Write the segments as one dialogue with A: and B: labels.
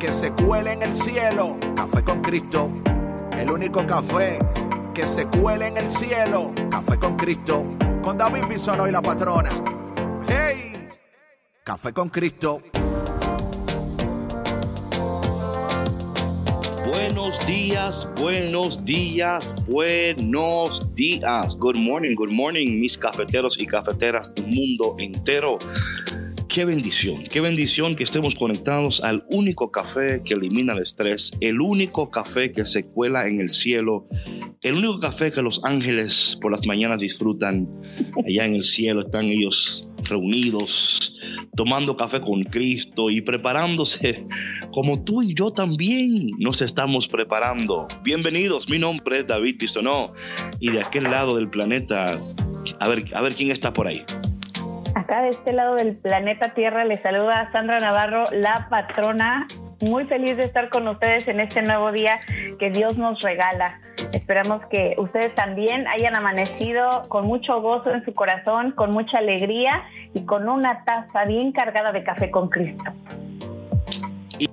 A: que se cuele en el cielo. Café con Cristo, el único café que se cuele en el cielo. Café con Cristo, con David Bisono y la patrona. ¡Hey! Café con Cristo.
B: Buenos días, buenos días, buenos días. Good morning, good morning, mis cafeteros y cafeteras del mundo entero. Qué bendición, qué bendición que estemos conectados al único café que elimina el estrés, el único café que se cuela en el cielo, el único café que los ángeles por las mañanas disfrutan. Allá en el cielo están ellos reunidos, tomando café con Cristo y preparándose como tú y yo también nos estamos preparando. Bienvenidos, mi nombre es David Pistonó y de aquel lado del planeta, a ver, a ver quién está por ahí.
C: Acá de este lado del planeta Tierra les saluda Sandra Navarro, la patrona. Muy feliz de estar con ustedes en este nuevo día que Dios nos regala. Esperamos que ustedes también hayan amanecido con mucho gozo en su corazón, con mucha alegría y con una taza bien cargada de café con Cristo.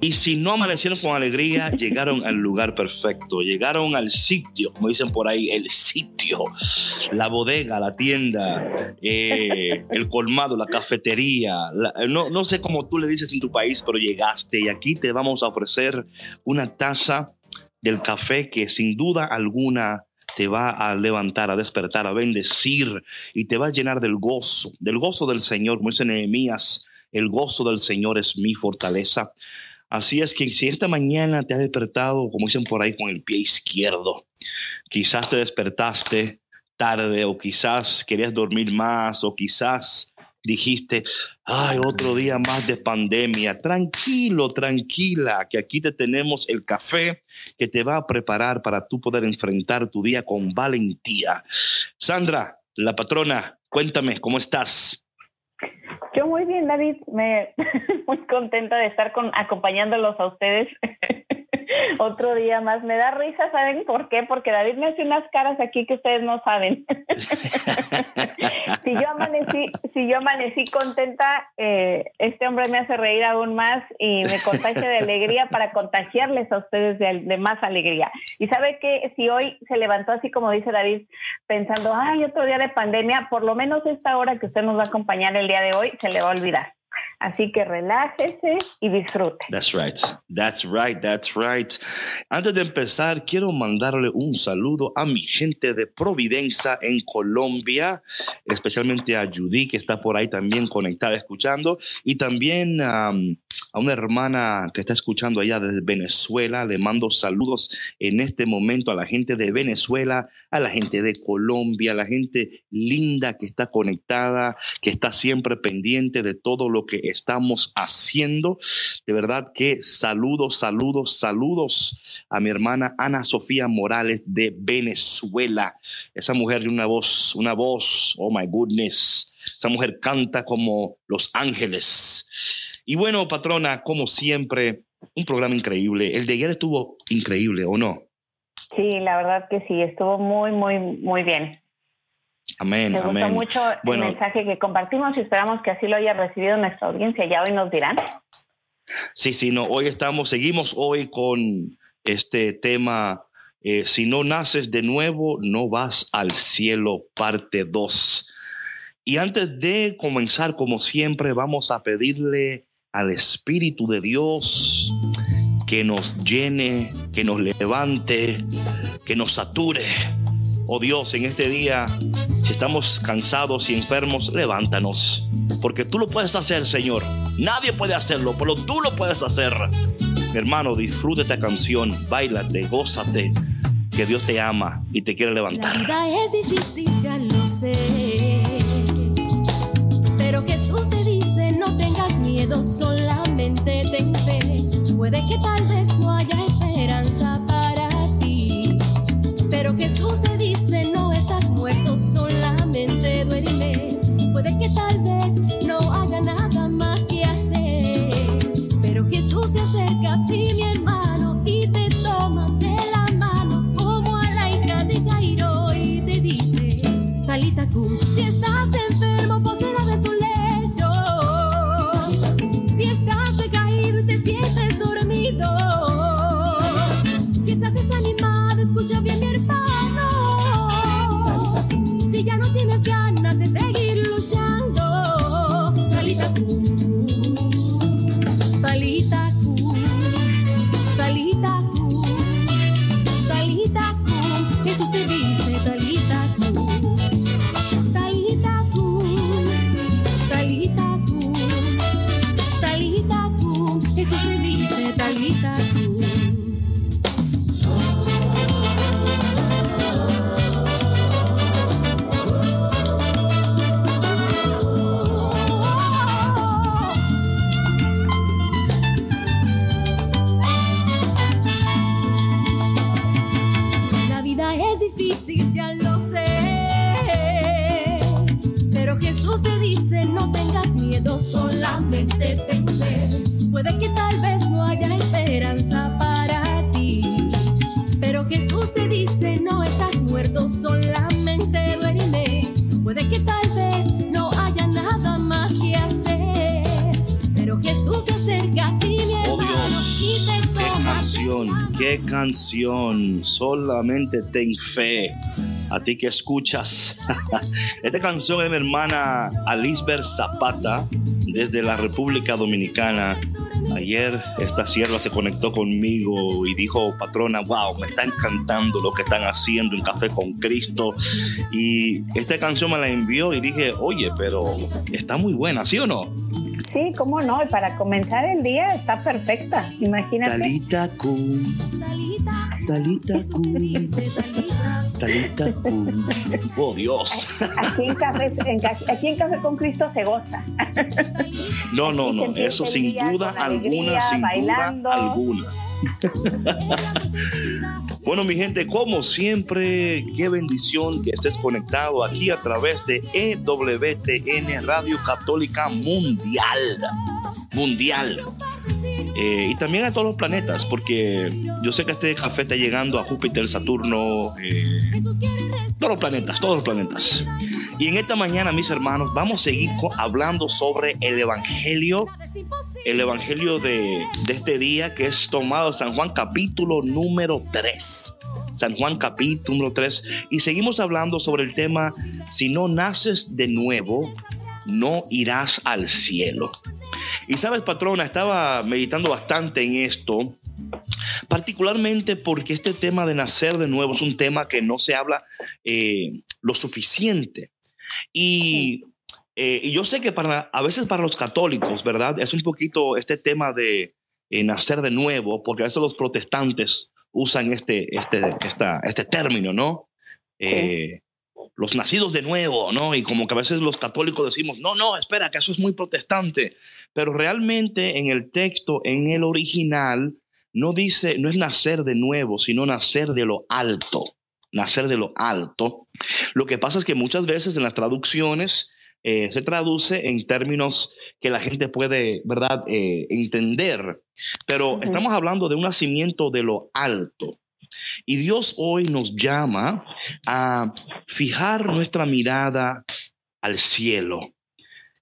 B: Y, si no amanecieron con alegría, llegaron al lugar perfecto, llegaron al sitio, como dicen por ahí, el sitio, la bodega, la tienda, eh, el colmado, la cafetería. no, no sé cómo tú le dices en tu país, pero llegaste y aquí te vamos a ofrecer una taza del café que sin duda alguna te va a levantar, a despertar, a bendecir y te va a llenar del gozo, del gozo del Señor, como dice Nehemías, el gozo del Señor es mi fortaleza. Así es que si esta mañana te has despertado, como dicen por ahí, con el pie izquierdo, quizás te despertaste tarde o quizás querías dormir más o quizás dijiste, ay, otro día más de pandemia. Tranquilo, tranquila, que aquí te tenemos el café que te va a preparar para tú poder enfrentar tu día con valentía. Sandra, la patrona, cuéntame, ¿cómo estás?
C: Yo muy bien, David. Me muy contenta de estar con, acompañándolos a ustedes otro día más. Me da risa, ¿saben por qué? Porque David me hace unas caras aquí que ustedes no saben. si yo amanecí, si yo amanecí contenta, eh, este hombre me hace reír aún más y me contagia de alegría para contagiarles a ustedes de, de más alegría. Y sabe que si hoy se levantó así como dice David, pensando, ay, otro día de pandemia, por lo menos esta hora que usted nos va a acompañar el día de hoy, se le va a olvidar. Así que relájese y disfrute.
B: That's right. That's right. That's right. Antes de empezar, quiero mandarle un saludo a mi gente de Providencia en Colombia, especialmente a Judy, que está por ahí también conectada escuchando, y también a a una hermana que está escuchando allá desde Venezuela. Le mando saludos en este momento a la gente de Venezuela, a la gente de Colombia, a la gente linda que está conectada, que está siempre pendiente de todo lo que estamos haciendo. De verdad que saludos, saludos, saludos a mi hermana Ana Sofía Morales de Venezuela. Esa mujer de una voz, una voz, oh my goodness. Esa mujer canta como los ángeles. Y bueno, patrona, como siempre, un programa increíble. El de ayer estuvo increíble, ¿o no?
C: Sí, la verdad que sí, estuvo muy, muy, muy bien.
B: Amén,
C: Me gustó mucho el mensaje que compartimos y esperamos que así lo haya recibido nuestra audiencia. Ya hoy nos dirán.
B: Sí, sí, no, hoy estamos, seguimos hoy con este tema, eh, si no naces de nuevo, no vas al cielo, parte 2. Y antes de comenzar, como siempre, vamos a pedirle al Espíritu de Dios que nos llene, que nos levante, que nos sature. Oh Dios, en este día, si estamos cansados y enfermos, levántanos. Porque tú lo puedes hacer, Señor. Nadie puede hacerlo, pero tú lo puedes hacer. Mi hermano, disfruta esta canción, bailate, gózate, que Dios te ama y te quiere levantar.
D: La vida es difícil, ya lo sé. Pero Jesús te dice, no tengas miedo, solamente ten fe. Puede que tal vez no haya Puede que tal vez no haya nada más que hacer, pero Jesús se acerca a ti, mi hermano, y te toma de
B: la
D: mano
B: como a la hija de Jairo y te dice, Talita Cruz. Solamente ten fe. A ti que escuchas. Esta canción es mi hermana Alisber Zapata desde la República Dominicana. Ayer esta sierva se conectó conmigo y dijo, patrona, wow, me está encantando lo que están haciendo en Café con Cristo. Y esta canción me la envió y dije, oye, pero está muy buena, ¿sí o no?
C: Sí, cómo no, y para comenzar el día está perfecta. Imagínate.
B: Talita Kun, Talita Kun. Talita Kun. Oh Dios.
C: Aquí en, Café, en aquí en Café con Cristo se goza.
B: No, no, no. Eso sin duda alguna,
C: alegría,
B: sin
C: bailando.
B: duda alguna. Bueno, mi gente, como siempre, qué bendición que estés conectado aquí a través de EWTN Radio Católica Mundial. Mundial. Eh, y también a todos los planetas, porque yo sé que este café está llegando a Júpiter, Saturno, eh, todos los planetas, todos los planetas. Y en esta mañana, mis hermanos, vamos a seguir hablando sobre el Evangelio, el Evangelio de, de este día que es tomado San Juan capítulo número 3. San Juan capítulo número 3. Y seguimos hablando sobre el tema, si no naces de nuevo, no irás al cielo. Y sabes, patrona, estaba meditando bastante en esto, particularmente porque este tema de nacer de nuevo es un tema que no se habla eh, lo suficiente. Y, eh, y yo sé que para, a veces para los católicos, ¿verdad? Es un poquito este tema de eh, nacer de nuevo, porque a veces los protestantes usan este, este, esta- este término, ¿no? Eh, los nacidos de nuevo, ¿no? Y como que a veces los católicos decimos, no, no, espera, que eso es muy protestante. Pero realmente en el texto, en el original, no dice, no es nacer de nuevo, sino nacer de lo alto. Nacer de lo alto. Lo que pasa es que muchas veces en las traducciones eh, se traduce en términos que la gente puede, ¿verdad?, Eh, entender. Pero estamos hablando de un nacimiento de lo alto. Y Dios hoy nos llama a fijar nuestra mirada al cielo.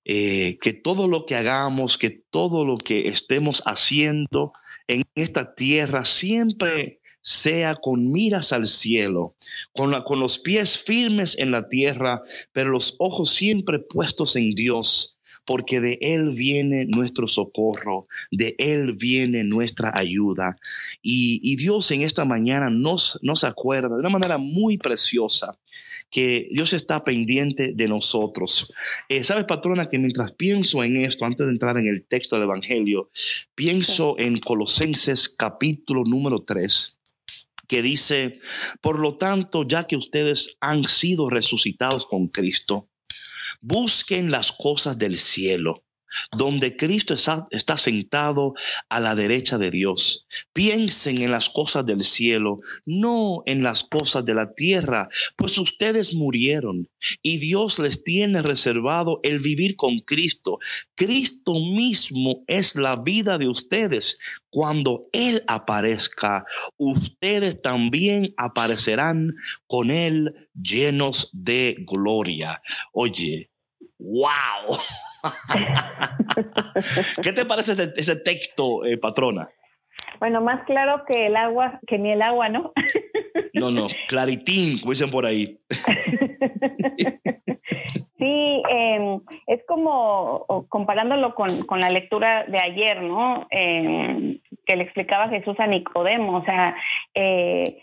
B: Eh, que todo lo que hagamos, que todo lo que estemos haciendo en esta tierra siempre sea con miras al cielo, con, la- con los pies firmes en la tierra, pero los ojos siempre puestos en Dios, porque de Él viene nuestro socorro, de Él viene nuestra ayuda. Y, y Dios en esta mañana nos, nos acuerda de una manera muy preciosa que Dios está pendiente de nosotros. Eh, Sabes, patrona, que mientras pienso en esto, antes de entrar en el texto del Evangelio, pienso en Colosenses capítulo número 3 que dice, por lo tanto, ya que ustedes han sido resucitados con Cristo, busquen las cosas del cielo, donde Cristo está, sentado a la derecha de Dios. Piensen en las cosas del cielo, no en las cosas de la tierra, pues ustedes murieron y Dios les tiene reservado el vivir con Cristo. Cristo mismo es la vida de ustedes. Cuando Él aparezca, ustedes también aparecerán con Él llenos de gloria. Oye, wow. ¿Qué te parece ese, ese texto, eh, patrona?
C: Bueno, más claro que el agua, que ni el agua, ¿no?
B: No, no, claritín, como dicen por ahí.
C: Sí, eh, es como comparándolo con, con la lectura de ayer, ¿no? Eh, que le explicaba Jesús a Nicodemo, o sea, eh,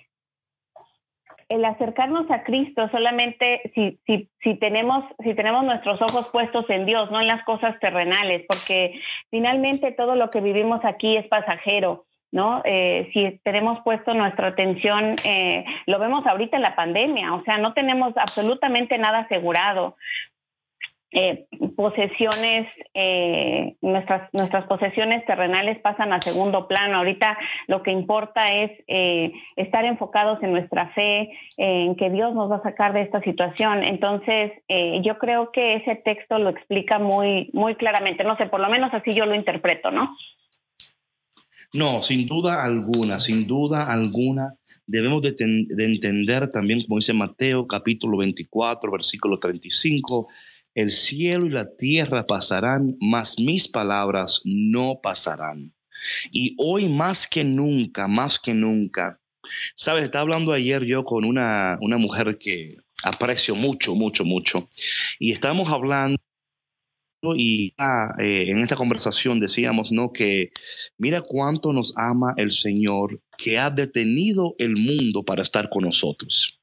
C: el acercarnos a Cristo solamente si, si, si, tenemos, si tenemos nuestros ojos puestos en Dios, no en las cosas terrenales, porque finalmente todo lo que vivimos aquí es pasajero. ¿no? Eh, si tenemos puesto nuestra atención, eh, lo vemos ahorita en la pandemia, o sea, no tenemos absolutamente nada asegurado. Eh, posesiones, eh, nuestras, nuestras posesiones terrenales pasan a segundo plano. Ahorita lo que importa es eh, estar enfocados en nuestra fe, en que Dios nos va a sacar de esta situación. Entonces, yo creo que ese texto lo explica muy, muy claramente. No sé, por lo menos así yo lo interpreto, ¿no?
B: No, sin duda alguna, sin duda alguna. Debemos de, de entender también, como dice Mateo capítulo 24, versículo 35, el cielo y la tierra pasarán, mas mis palabras no pasarán. Y hoy más que nunca, más que nunca, sabes, estaba hablando ayer yo con una, una mujer que aprecio mucho, mucho, mucho, y estábamos hablando y ah, eh, en esta conversación decíamos, ¿no? Que mira cuánto nos ama el Señor que ha detenido el mundo para estar con nosotros.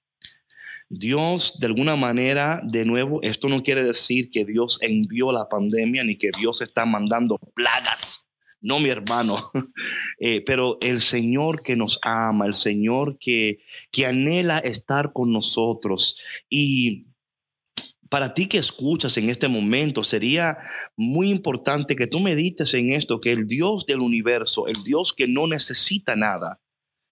B: Dios, de alguna manera, de nuevo, esto no quiere decir que Dios envió la pandemia ni que Dios está mandando plagas. No, mi hermano, eh, pero el Señor que nos ama, el Señor que, que anhela estar con nosotros. Y para ti que escuchas en este momento, sería muy importante que tú medites en esto, que el Dios del universo, el Dios que no necesita nada,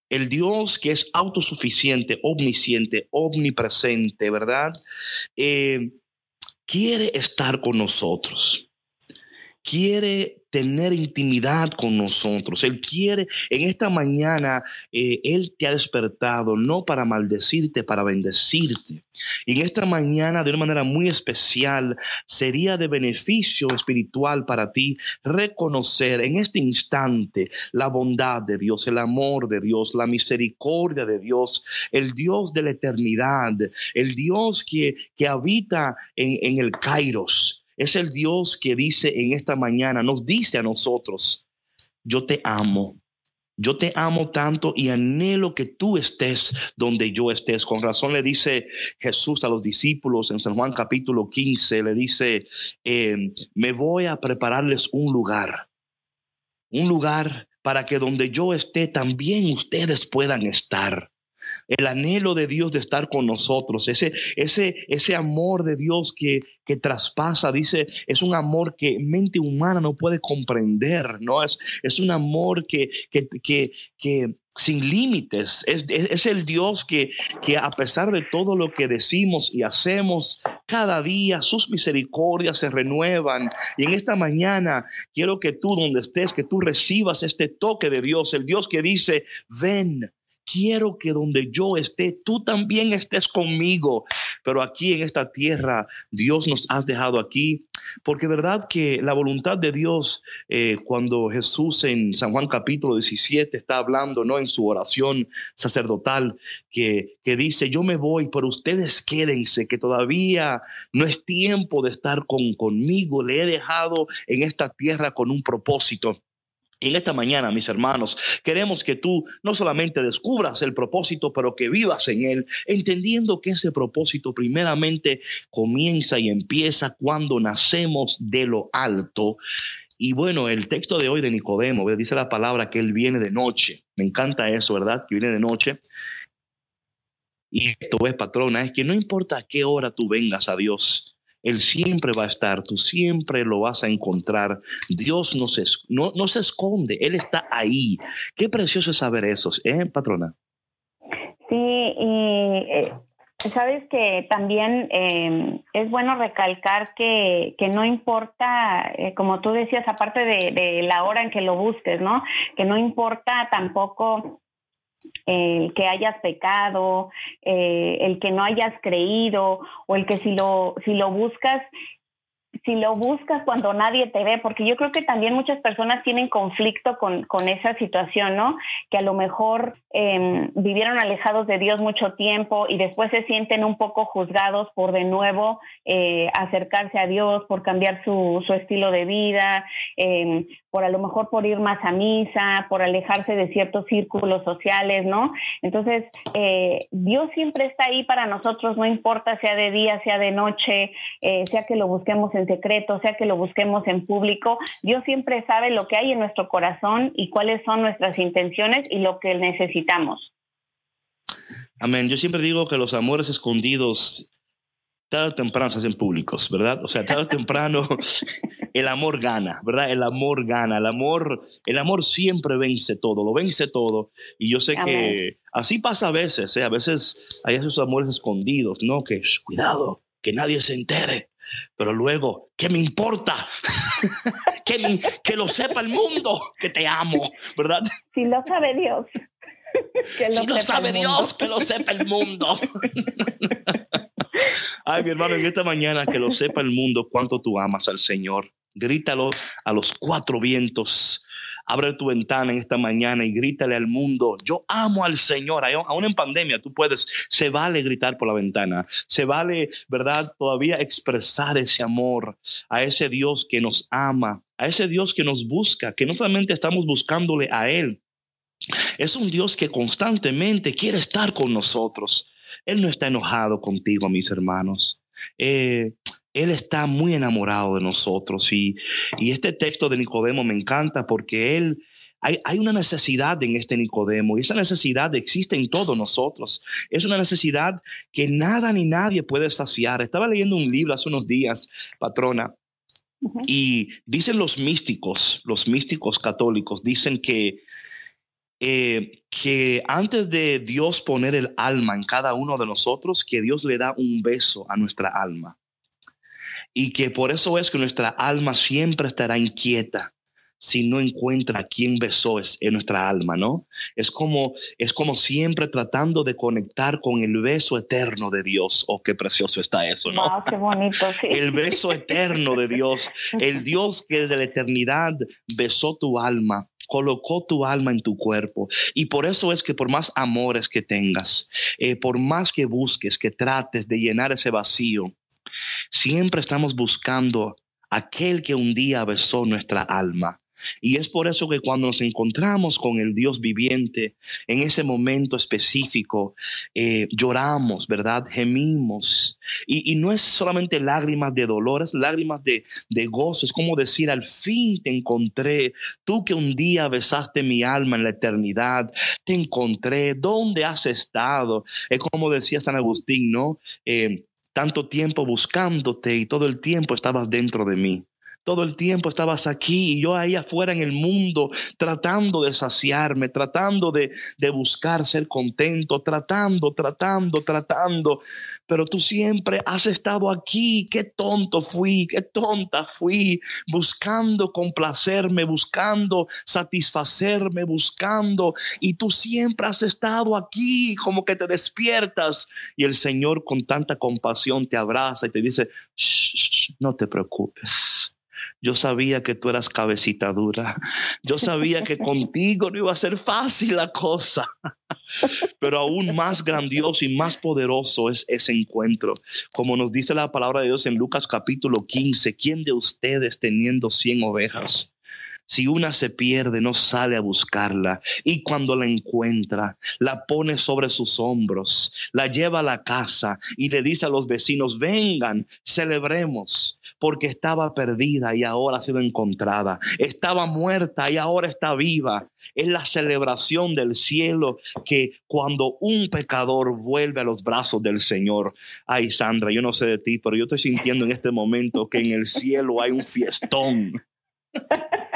B: el Dios que es autosuficiente, omnisciente, omnipresente, ¿verdad? Eh, quiere estar con nosotros. Quiere tener intimidad con nosotros. Él quiere, en esta mañana, eh, Él te ha despertado no para maldecirte, para bendecirte. Y en esta mañana, de una manera muy especial, sería de beneficio espiritual para ti reconocer en este instante la bondad de Dios, el amor de Dios, la misericordia de Dios, el Dios de la eternidad, el Dios que, que habita en, en el Kairos es el Dios que dice en esta mañana, nos dice a nosotros, yo te amo. Yo te amo tanto y anhelo que tú estés donde yo estés. Con razón le dice Jesús a los discípulos en San Juan capítulo 15, le dice, em, me voy a prepararles un lugar, un lugar para que donde yo esté también ustedes puedan estar el anhelo de Dios de estar con nosotros, ese, ese, ese amor de Dios que, que traspasa, dice, es un amor que mente humana no puede comprender, ¿no? Es, es un amor que, que, que, que sin límites. Es, es, el Dios que, que a pesar de todo lo que decimos y hacemos, cada día sus misericordias se renuevan. Y en esta mañana quiero que tú donde estés, que tú recibas este toque de Dios, el Dios que dice, ven, quiero que donde yo esté, tú también estés conmigo. Pero aquí en esta tierra, Dios nos has dejado aquí. Porque verdad que la voluntad de Dios, eh, cuando Jesús en San Juan capítulo 17 está hablando, ¿no? En su oración sacerdotal, que, que dice, yo me voy, pero ustedes quédense, que todavía no es tiempo de estar con, conmigo, le he dejado en esta tierra con un propósito. En esta mañana, mis hermanos, queremos que tú no solamente descubras el propósito, pero que vivas en él, entendiendo que ese propósito primeramente comienza y empieza cuando nacemos de lo alto. Y bueno, el texto de hoy de Nicodemo dice la palabra que él viene de noche. Me encanta eso, ¿verdad? Que viene de noche. Y esto es, patrona, es que no importa a qué hora tú vengas a Dios, él siempre va a estar, tú siempre lo vas a encontrar. Dios no se, no, no se esconde, Él está ahí. Qué precioso es saber eso, ¿eh, patrona?
C: Sí, y eh, sabes que también em, es bueno recalcar que, que no importa, eh, como tú decías, aparte de, de la hora en que lo busques, ¿no? Que no importa tampoco el que hayas pecado, eh, el que no hayas creído o el que si lo, si lo buscas si lo buscas cuando nadie te ve, porque yo creo que también muchas personas tienen conflicto con, con esa situación, ¿no? Que a lo mejor em, vivieron alejados de Dios mucho tiempo y después se sienten un poco juzgados por de nuevo eh, acercarse a Dios, por cambiar su, su estilo de vida, eh, por a lo mejor por ir más a misa, por alejarse de ciertos círculos sociales, ¿no? Entonces, eh, Dios siempre está ahí para nosotros, no importa sea de día, sea de noche, eh, sea que lo busquemos en secreto, sea que lo busquemos en público, Dios siempre sabe lo que hay en nuestro corazón y cuáles son nuestras intenciones y lo que necesitamos.
B: Amén. Yo siempre digo que los amores escondidos tarde o temprano se hacen públicos, ¿verdad? O sea, tarde o temprano el amor gana, ¿verdad? El amor gana, el amor, el amor siempre vence todo, lo vence todo. Y yo sé que así pasa a veces, ¿eh? A veces hay esos amores escondidos, ¿no? Que, cuidado, que nadie se entere. Pero luego, ¿qué me importa? que, que lo sepa el mundo, que te amo, ¿verdad?
C: Si lo sabe Dios.
B: Que lo si lo sabe Dios, que lo sepa el mundo. Ay, mi hermano, en esta mañana que lo sepa el mundo cuánto tú amas al Señor. Grítalo a los cuatro vientos. Abre tu ventana en esta mañana y grítale al mundo, yo amo al Señor. Aún en pandemia tú puedes, se vale gritar por la ventana, se vale, ¿verdad? Todavía expresar ese amor a ese Dios que nos ama, a ese Dios que nos busca, que no solamente estamos buscándole a Él, es un Dios que constantemente quiere estar con nosotros. Él no está enojado contigo, mis hermanos. Eh, él está muy enamorado de nosotros y, este texto de Nicodemo me encanta porque él, hay, hay, una necesidad en este Nicodemo y esa necesidad existe en todos nosotros. Es una necesidad que nada ni nadie puede saciar. Estaba leyendo un libro hace unos días, patrona, y dicen los místicos, los místicos católicos, dicen que eh, que antes de Dios poner el alma en cada uno de nosotros, que Dios le da un beso a nuestra alma. Y que por eso es que nuestra alma siempre estará inquieta si no encuentra quién besó es en nuestra alma, ¿no? Es como, es como siempre tratando de conectar con el beso eterno de Dios. Oh, qué precioso está eso, ¿no?
C: qué bonito, sí.
B: El beso eterno de Dios, el Dios que de la eternidad besó tu alma colocó tu alma en tu cuerpo. Y por eso es que por más amores que tengas, eh, por más que busques, que trates de llenar ese vacío, siempre estamos buscando aquel que un día besó nuestra alma. Y es por eso que cuando nos encontramos con el Dios viviente, en ese momento específico, eh, lloramos, ¿verdad? Gemimos. Y, no es solamente lágrimas de dolor, es lágrimas de, de gozo. Es como decir, al fin te encontré. Tú que un día besaste mi alma en la eternidad, te encontré. ¿Dónde has estado? Es como decía San Agustín, ¿no? Eh, tanto tiempo buscándote y todo el tiempo estabas dentro de mí. Todo el tiempo estabas aquí y yo ahí afuera en el mundo tratando de saciarme, tratando de, de buscar ser contento, tratando, tratando, tratando. Pero tú siempre has estado aquí. Qué tonto fui, qué tonta fui, buscando complacerme, buscando satisfacerme, buscando. Y tú siempre has estado aquí, como que te despiertas. Y el Señor con tanta compasión te abraza y te dice, no te preocupes yo sabía que tú eras cabecita dura. Yo sabía que contigo no iba a ser fácil la cosa. Pero aún más grandioso y más poderoso es ese encuentro. Como nos dice la palabra de Dios en Lucas capítulo 15, ¿quién de ustedes teniendo 100 ovejas? Si una se pierde, no sale a buscarla. Y cuando la encuentra, la pone sobre sus hombros, la lleva a la casa y le dice a los vecinos, vengan, celebremos, porque estaba perdida y ahora ha sido encontrada. Estaba muerta y ahora está viva. Es la celebración del cielo que cuando un pecador vuelve a los brazos del Señor. Ay, Sandra, yo no sé de ti, pero yo estoy sintiendo en este momento que en el cielo hay un fiestón.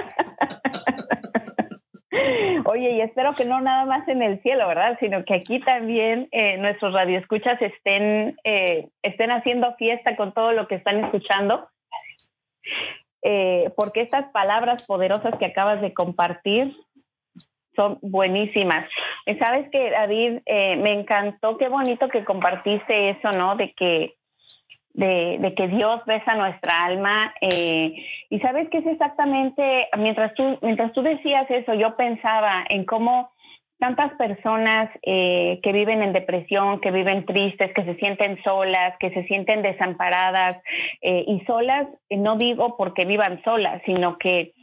C: Oye, y espero que no nada más en el cielo, ¿verdad? Sino que aquí también eh, nuestros radioescuchas estén, eh, estén haciendo fiesta con todo lo que están escuchando. Eh, porque estas palabras poderosas que acabas de compartir son buenísimas. Sabes que, David, me encantó, qué bonito que compartiste eso, ¿no? De que de, que Dios besa nuestra alma. Eh, y sabes que es exactamente, mientras tú, mientras tú decías eso, yo pensaba en cómo tantas personas eh, que viven en depresión, que viven tristes, que se sienten solas, que se sienten desamparadas eh, y solas, no digo porque vivan solas, sino que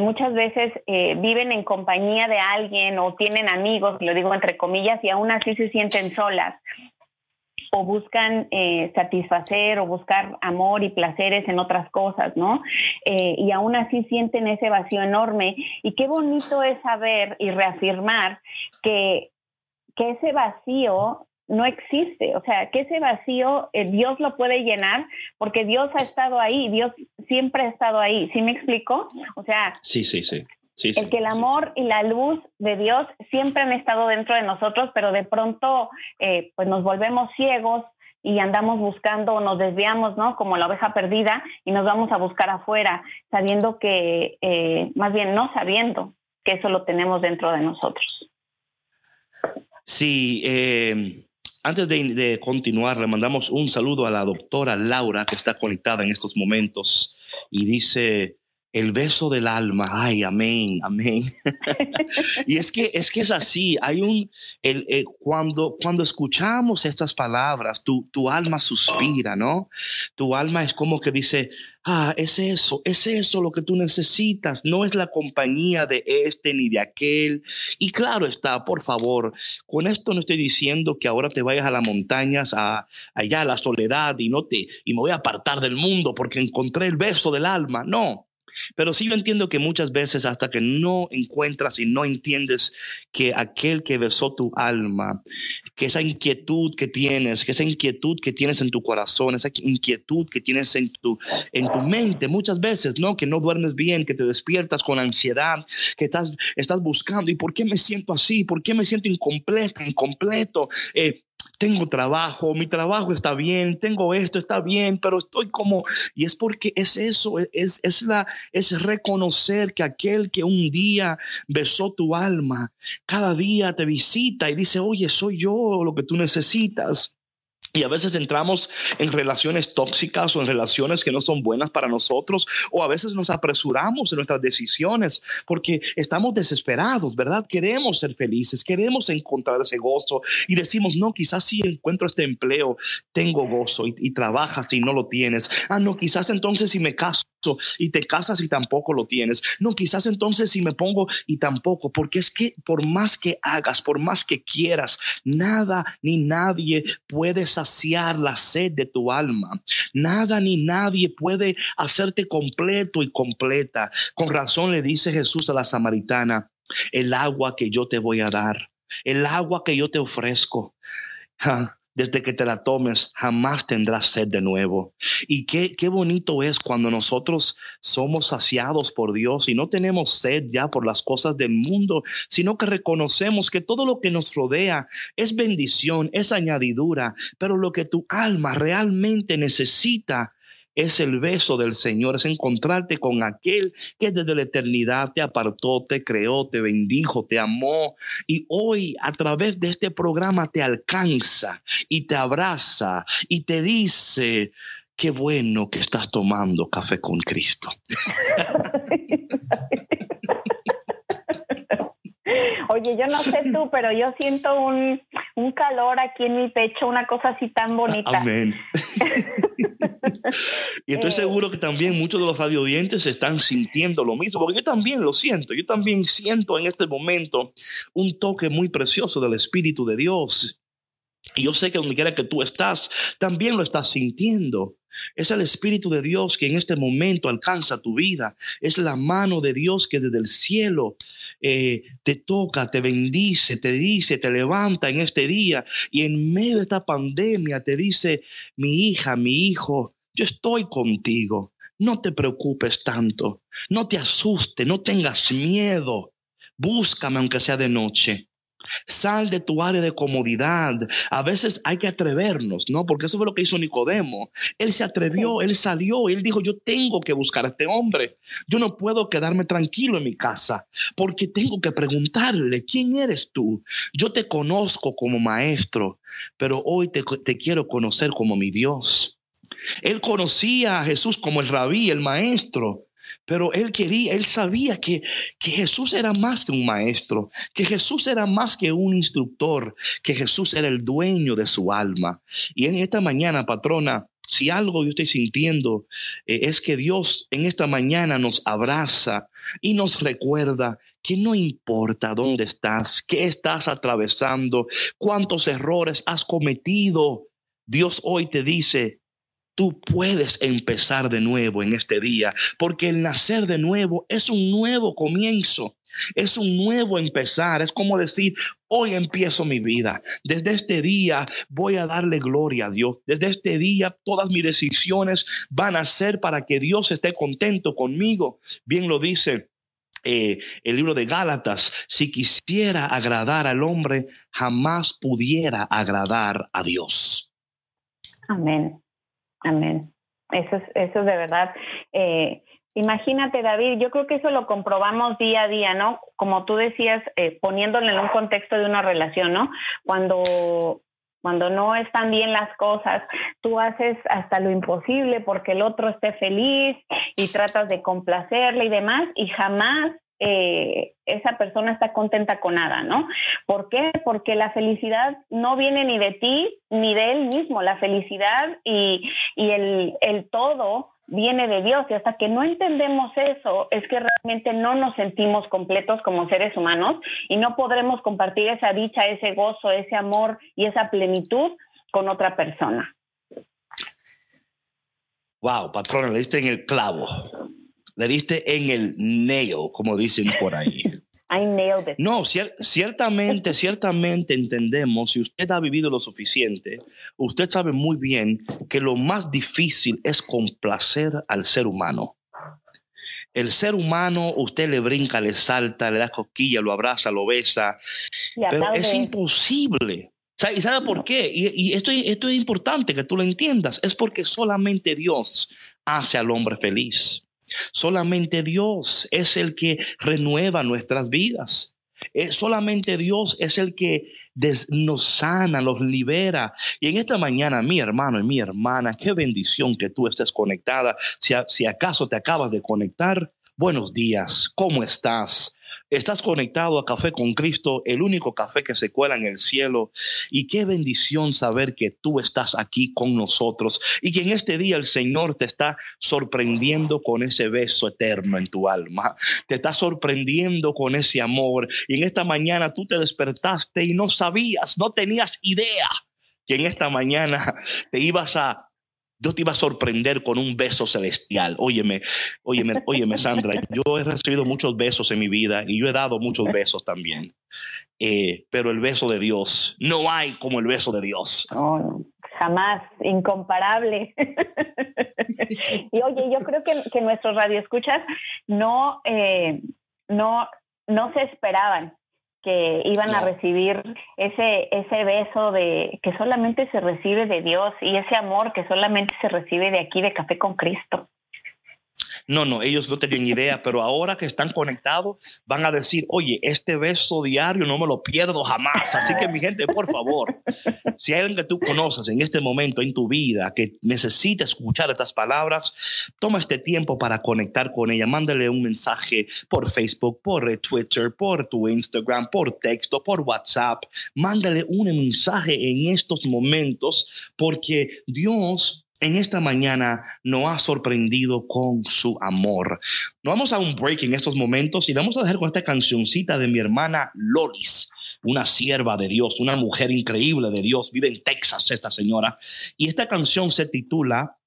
C: muchas veces viven en compañía de alguien o tienen amigos, lo digo entre comillas, y aún así se sienten solas o buscan eh, satisfacer o buscar amor y placeres en otras cosas, ¿no? Eh, y aún así sienten ese vacío enorme. Y qué bonito es saber y reafirmar que, que ese vacío no existe. O sea, que ese vacío eh, Dios lo puede llenar porque Dios ha estado ahí, Dios siempre ha estado ahí. ¿Sí me explico? O sea,
B: sí, sí, sí.
C: Sí, el que el amor y la luz de Dios siempre han estado dentro de nosotros, pero de pronto eh, pues nos volvemos ciegos y andamos buscando o nos desviamos, ¿no? Como la oveja perdida y nos vamos a buscar afuera, sabiendo que, eh, más bien no sabiendo que eso lo tenemos dentro de nosotros.
B: Sí, eh, antes de, de, continuar, le mandamos un saludo a la doctora Laura que está conectada en estos momentos y dice, el beso del alma, ay, amén, amén. y es que, es que es así, hay un, el, eh, cuando, cuando escuchamos estas palabras, tu, tu alma suspira, ¿no? Tu alma es como que dice, ah, es eso, es eso lo que tú necesitas, no es la compañía de este ni de aquel. Y claro está, por favor, con esto no estoy diciendo que ahora te vayas a las montañas, a, allá a la soledad y no te, y me voy a apartar del mundo porque encontré el beso del alma, no. Pero sí yo entiendo que muchas veces hasta que no encuentras y no entiendes que aquel que besó tu alma, que esa inquietud que tienes, que esa inquietud que tienes en tu corazón, esa inquietud que tienes en tu, en tu mente, muchas veces, ¿no? Que no duermes bien, que te despiertas con ansiedad, que estás, estás buscando, ¿y por qué me siento así? ¿Por qué me siento incompleta, incompleto? Eh, tengo trabajo, mi trabajo está bien, tengo esto, está bien, pero estoy como, y es porque es eso, es, es, la, es reconocer que aquel que un día besó tu alma, cada día te visita y dice, oye, soy yo lo que tú necesitas. Y a veces entramos en relaciones tóxicas o en relaciones que no son buenas para nosotros, o a veces nos apresuramos en nuestras decisiones porque estamos desesperados, ¿verdad? Queremos ser felices, queremos encontrar ese gozo y decimos, no, quizás si encuentro este empleo, tengo gozo y, trabajas y no lo tienes. Ah, no, quizás entonces si me caso y te casas y tampoco lo tienes. No, quizás entonces si me pongo y tampoco, porque es que por más que hagas, por más que quieras, nada ni nadie puede saciar la sed de tu alma. Nada ni nadie puede hacerte completo y completa. Con razón le dice Jesús a la samaritana, el agua que yo te voy a dar, el agua que yo te ofrezco desde que te la tomes, jamás tendrás sed de nuevo. Y qué, qué bonito es cuando nosotros somos saciados por Dios y no tenemos sed ya por las cosas del mundo, sino que reconocemos que todo lo que nos rodea es bendición, es añadidura, pero lo que tu alma realmente necesita es el beso del Señor, es encontrarte con aquel que desde la eternidad te apartó, te creó, te bendijo, te amó y hoy a través de este programa te alcanza y te abraza y te dice, qué bueno que estás tomando café con Cristo.
C: Oye, yo no sé tú, pero yo siento un, un calor aquí en mi pecho, una cosa así tan bonita.
B: Amén. y estoy eh. seguro que también muchos de los radiodientes están sintiendo lo mismo, porque yo también lo siento. Yo también siento en este momento un toque muy precioso del Espíritu de Dios. Y yo sé que donde quiera que tú estás, también lo estás sintiendo. Es el Espíritu de Dios que en este momento alcanza tu vida. Es la mano de Dios que desde el cielo eh, te toca, te bendice, te dice, te levanta en este día. Y en medio de esta pandemia te dice, mi hija, mi hijo, yo estoy contigo. No te preocupes tanto. No te asustes, no tengas miedo. Búscame aunque sea de noche. Sal de tu área de comodidad. A veces hay que atrevernos, ¿no? Porque eso fue lo que hizo Nicodemo. Él se atrevió, él salió, él dijo, yo tengo que buscar a este hombre. Yo no puedo quedarme tranquilo en mi casa porque tengo que preguntarle, ¿quién eres tú? Yo te conozco como maestro, pero hoy te, te quiero conocer como mi Dios. Él conocía a Jesús como el rabí, el maestro, pero él quería, él sabía que, que Jesús era más que un maestro, que Jesús era más que un instructor, que Jesús era el dueño de su alma. Y en esta mañana, patrona, si algo yo estoy sintiendo eh, es que Dios en esta mañana nos abraza y nos recuerda que no importa dónde estás, qué estás atravesando, cuántos errores has cometido. Dios hoy te dice, tú puedes empezar de nuevo en este día, porque el nacer de nuevo es un nuevo comienzo. Es un nuevo empezar. Es como decir, hoy empiezo mi vida. Desde este día voy a darle gloria a Dios. Desde este día todas mis decisiones van a ser para que Dios esté contento conmigo. Bien lo dice eh, el libro de Gálatas, si quisiera agradar al hombre, jamás pudiera agradar a Dios.
C: Amén, amén. Eso es, eso es de verdad. Eh, imagínate, David, yo creo que eso lo comprobamos día a día, ¿no? Como tú decías, eh, poniéndolo en un contexto de una relación, ¿no? Cuando cuando no están bien las cosas, tú haces hasta lo imposible porque el otro esté feliz y tratas de complacerle y demás, y jamás eh, esa persona está contenta con nada, ¿no? ¿Por qué? Porque la felicidad no viene ni de ti ni de él mismo. La felicidad y, y el, el todo viene de Dios y hasta que no entendemos eso es que realmente no nos sentimos completos como seres humanos y no podremos compartir esa dicha, ese gozo, ese amor y esa plenitud con otra persona.
B: Wow, patrona, le diste en el clavo, le diste en el nail, como dicen por ahí.
C: I nailed it.
B: No, ciertamente, ciertamente entendemos, si usted ha vivido lo suficiente, usted sabe muy bien que lo más difícil es complacer al ser humano. El ser humano, usted le brinca, le salta, le da cosquilla, lo abraza, lo besa, pero es imposible. ¿Y sabe por qué? Y, esto, esto es importante que tú lo entiendas. Es porque solamente Dios hace al hombre feliz. Solamente Dios es el que renueva nuestras vidas. Eh, solamente Dios es el que nos sana, nos libera. Y en esta mañana, mi hermano y mi hermana, qué bendición que tú estés conectada. Si, si acaso te acabas de conectar, buenos días, ¿cómo estás? Estás conectado a Café con Cristo, el único café que se cuela en el cielo. Y qué bendición saber que tú estás aquí con nosotros y que en este día el Señor te está sorprendiendo con ese beso eterno en tu alma. Te está sorprendiendo con ese amor. Y en esta mañana tú te despertaste y no sabías, no tenías idea que en esta mañana te ibas a Dios te iba a sorprender con un beso celestial. Óyeme, óyeme, óyeme, Sandra. Yo he recibido muchos besos en mi vida y yo he dado muchos besos también. Eh, pero el beso de Dios, no hay como el beso de Dios.
C: jamás, incomparable. y oye, yo creo que, que nuestros radioescuchas no, eh, no, no se esperaban que iban a recibir ese, ese beso de que solamente se recibe de Dios y ese amor que solamente se recibe de aquí de Café con Cristo.
B: No, no, ellos no tenían idea, pero ahora que están conectados van a decir, oye, este beso diario no me lo pierdo jamás. Así que mi gente, por favor, si hay alguien que tú conoces en este momento en tu vida que necesita escuchar estas palabras, toma este tiempo para conectar con ella. Mándale un mensaje por Facebook, por Twitter, por tu Instagram, por texto, por WhatsApp. Mándale un mensaje en estos momentos porque Dios en esta mañana nos ha sorprendido con su amor. Nos vamos a un break en estos momentos y vamos a dejar con esta cancioncita de mi hermana Lolis, una sierva de Dios, una mujer increíble de Dios. Vive en Texas esta señora. Y esta canción se titula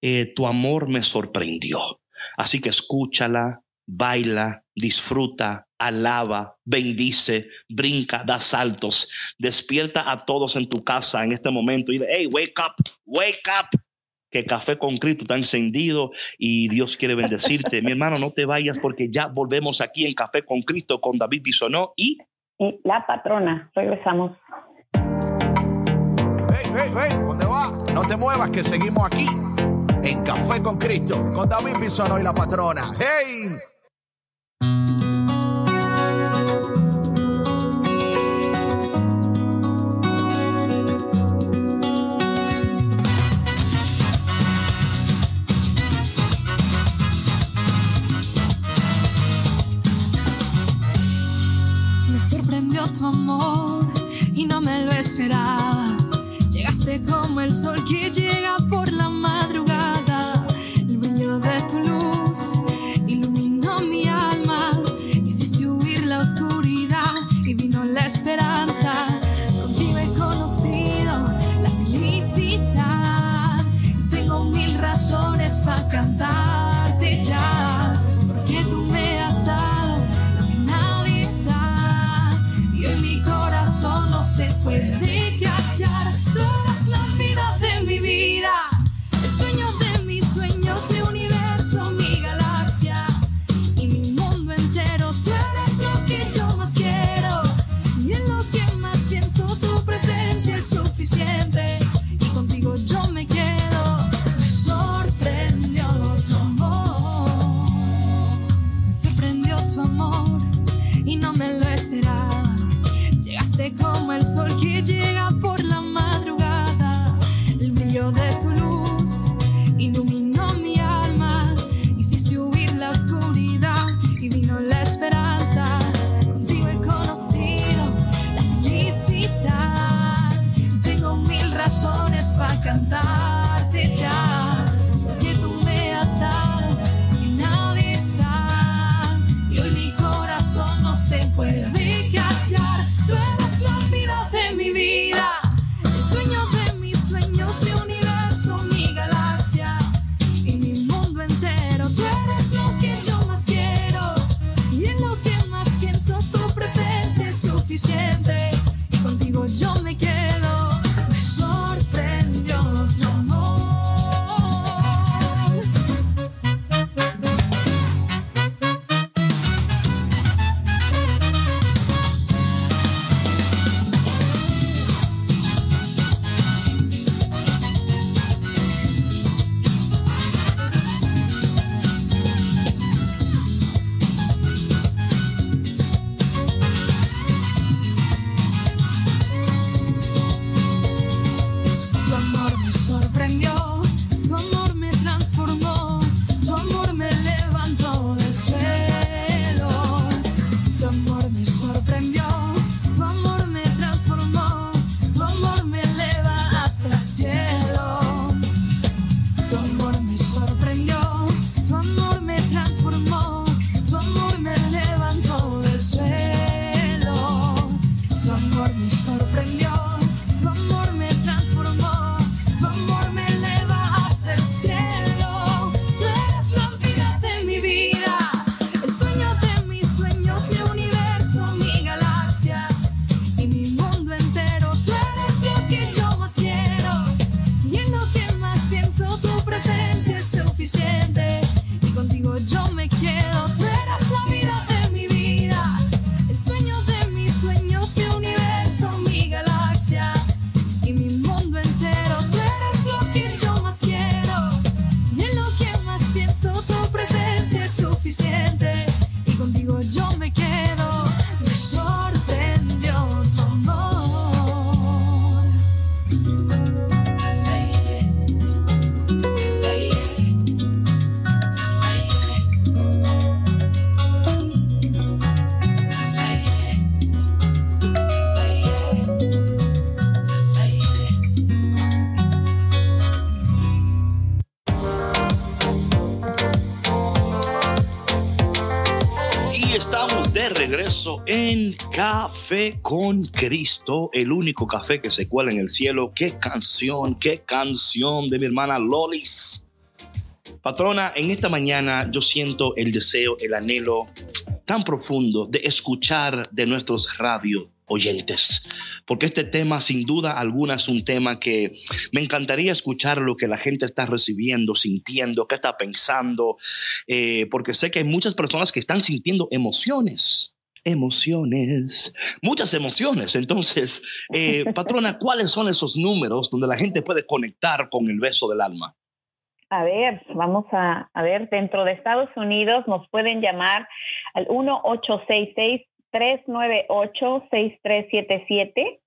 B: eh, Tu amor me sorprendió. Así que escúchala, baila, disfruta, alaba, bendice, brinca, da saltos, despierta a todos en tu casa en este momento y hey, wake up, wake up que Café con Cristo está encendido y Dios quiere bendecirte. Mi hermano, no te vayas porque ya volvemos aquí en Café con Cristo con David Bisonó y...
C: y la patrona. Regresamos.
A: Hey, hey, hey, ¿dónde va? No te muevas que seguimos aquí en Café con Cristo con David Bisonó y la patrona. ¡Hey!
D: Esperaba. Llegaste como el sol que llega por la madrugada. El brillo de tu luz iluminó mi alma. Hiciste huir la oscuridad y vino la esperanza.
B: Café con Cristo, el único café que se cuela en el cielo. Qué canción, qué canción de mi hermana Lolis. Patrona, en esta mañana yo siento el deseo, el anhelo tan profundo de escuchar de nuestros radio oyentes, porque este tema sin duda alguna es un tema que me encantaría escuchar lo que la gente está recibiendo, sintiendo, qué está pensando, eh, porque sé que hay muchas personas que están sintiendo emociones. Emociones, muchas emociones. Entonces, eh, patrona, ¿cuáles son esos números donde la gente puede conectar con el beso del alma?
C: A ver, vamos a, a ver, dentro de Estados Unidos nos pueden llamar al 1-866-398-6377.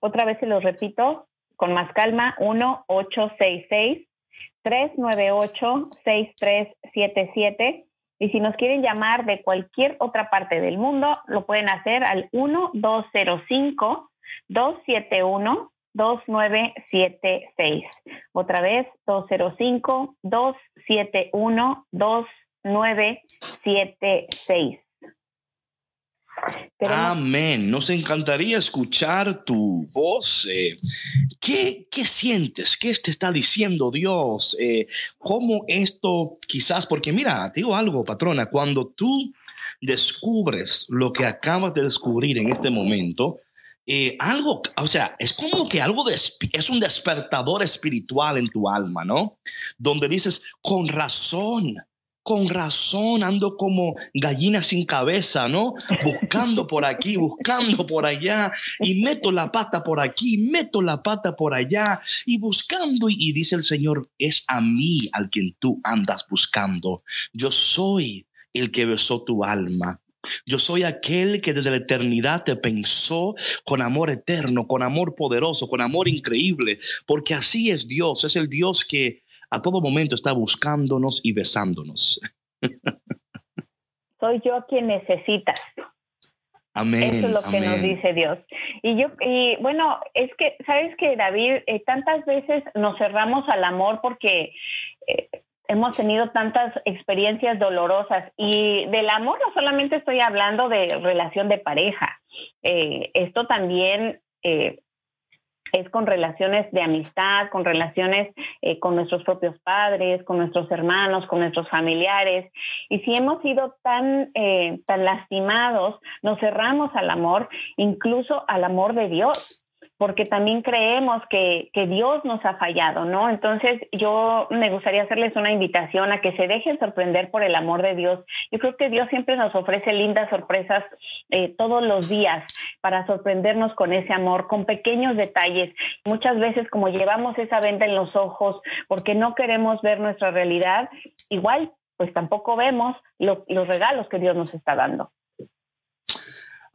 C: Otra vez se los repito, con más calma, 1-866-398-6377. Y si nos quieren llamar de cualquier otra parte del mundo, lo pueden hacer al 1-205-271. 2976. Otra vez, 205-271-2976. Tenemos-
B: Amén. Nos encantaría escuchar tu voz. eh, ¿qué, qué sientes? ¿Qué te está diciendo Dios? Eh, ¿Cómo esto quizás? Porque mira, te digo algo, patrona, cuando tú descubres lo que acabas de descubrir en este momento, eh, algo, o sea, es como que algo es un despertador espiritual en tu alma, ¿no? Donde dices, con razón, con razón ando como gallina sin cabeza, ¿no? Buscando por aquí, buscando por allá, y meto la pata por aquí, meto la pata por allá, y buscando, y, y dice el Señor, es a mí al quien tú andas buscando. Yo soy el que besó tu alma. Yo soy aquel que desde la eternidad te pensó con amor eterno, con amor poderoso, con amor increíble, porque así es Dios, es el Dios que a todo momento está buscándonos y besándonos.
C: soy yo quien necesitas.
B: Amén.
C: Eso es lo que nos dice Dios. Y yo, y bueno, es que, ¿sabes que David? Eh, tantas veces nos cerramos al amor porque eh, hemos tenido tantas experiencias dolorosas y del amor no solamente estoy hablando de relación de pareja, eh, esto también es con relaciones de amistad, con relaciones eh, con nuestros propios padres, con nuestros hermanos, con nuestros familiares. Y si hemos sido tan, eh, tan lastimados, nos cerramos al amor, incluso al amor de Dios porque también creemos que, que, Dios nos ha fallado, ¿no? Entonces yo me gustaría hacerles una invitación a que se dejen sorprender por el amor de Dios. Yo creo que Dios siempre nos ofrece lindas sorpresas eh, todos los días para sorprendernos con ese amor, con pequeños detalles. Muchas veces como llevamos esa venda en los ojos porque no queremos ver nuestra realidad, igual pues tampoco vemos los regalos que Dios nos está dando.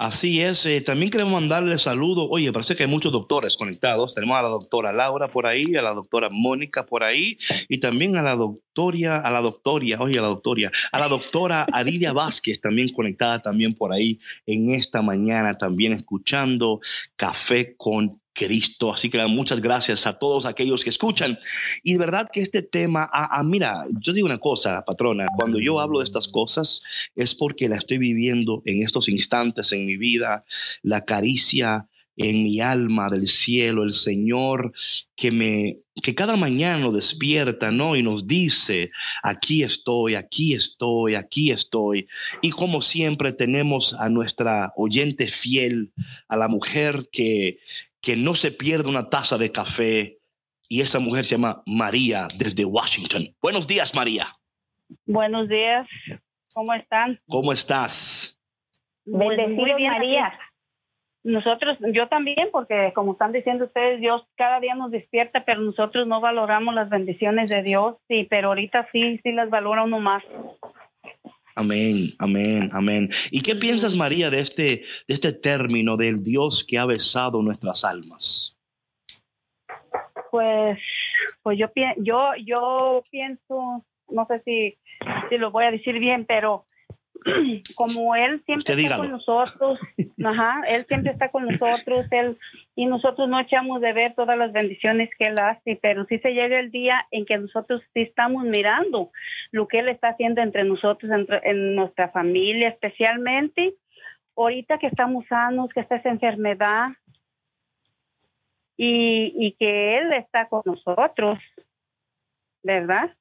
B: Así es, eh, también queremos mandarle saludos. Oye, parece que hay muchos doctores conectados. Tenemos a la doctora Laura por ahí, a la doctora Mónica por ahí y también a la doctora, a la doctoria, oye, a la doctoria, a la doctora Aridia Vázquez también conectada también por ahí en esta mañana, también escuchando Café con Cristo. Así que muchas gracias a todos aquellos que escuchan. Y de verdad que este tema, ah, mira, yo digo una cosa, patrona, cuando yo hablo de estas cosas es porque la estoy viviendo en estos instantes en mi vida, la caricia en mi alma del cielo, el Señor que me que cada mañana nos despierta, ¿no? Y nos dice, aquí estoy, aquí estoy, aquí estoy. Y como siempre tenemos a nuestra oyente fiel, a la mujer que que no se pierda una taza de café. Y esa mujer se llama María desde Washington. Buenos días, María.
E: Buenos días. ¿Cómo están?
B: ¿Cómo estás?
C: Muy bien, María.
E: Nosotros, yo también, porque como están diciendo ustedes, Dios cada día nos despierta, pero nosotros no valoramos las bendiciones de Dios, sí, pero ahorita sí, sí las valora uno más.
B: Amén, amén, amén. ¿Y qué piensas, María, de este, de este término del Dios que ha besado nuestras almas?
E: Pues, pues yo, yo, yo pienso, no sé si, si lo voy a decir bien, pero como él siempre está con nosotros, ajá, él siempre está con nosotros, él y nosotros no echamos de ver todas las bendiciones que él hace, pero sí se llega el día en que nosotros sí estamos mirando lo que él está haciendo entre nosotros, en nuestra familia, especialmente ahorita que estamos sanos, que está esa enfermedad y, y que él está con nosotros, ¿verdad?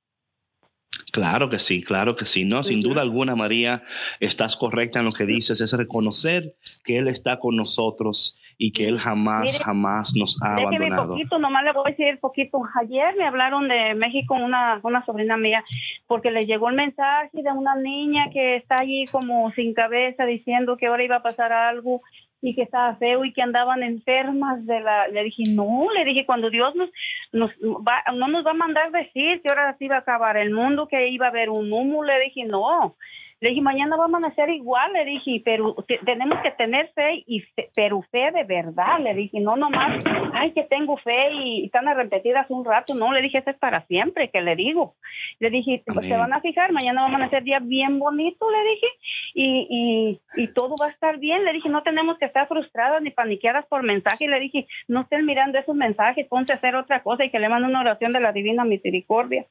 B: Claro que sí, claro que sí. No, sin duda alguna, María, estás correcta en lo que dices. Es reconocer que Él está con nosotros y que Él jamás, jamás nos ha abandonado.
E: poquito, nomás le voy a decir poquito. Ayer me hablaron de México una, una sobrina mía porque le llegó el mensaje de una niña que está allí como sin cabeza diciendo que ahora iba a pasar algo y que estaba feo y que andaban enfermas de la le dije no le dije cuando Dios nos nos va no nos va a mandar decir que ahora sí va a acabar el mundo que iba a haber un humo le dije no le dije, mañana vamos a ser igual, le dije, pero tenemos que tener fe, y pero fe de verdad, le dije, no nomás, ay, que tengo fe y están repetidas un rato, no, le dije, eso es para siempre, que le digo. Le dije, se van a fijar, mañana vamos a ser día bien bonito, le dije, y, y, y todo va a estar bien, le dije, no tenemos que estar frustradas ni paniqueadas por mensaje, le dije, no estén mirando esos mensajes, ponte a hacer otra cosa y que le manden una oración de la divina misericordia.